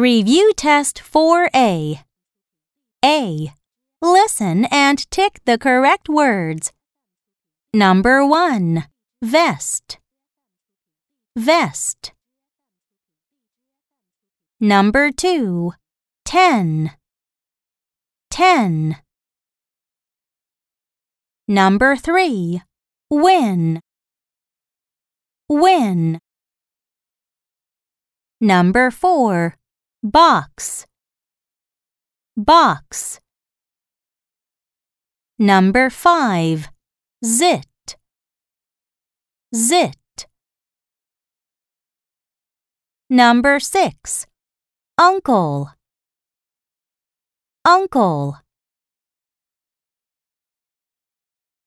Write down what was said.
Review Test 4A. A. Listen and tick the correct words. Number 1. Vest. Vest. Number 2. Ten. Ten. Number 3. Win. Win. Number 4. Box. Box. Number 5. Zit. Zit. Number 6. Uncle. Uncle.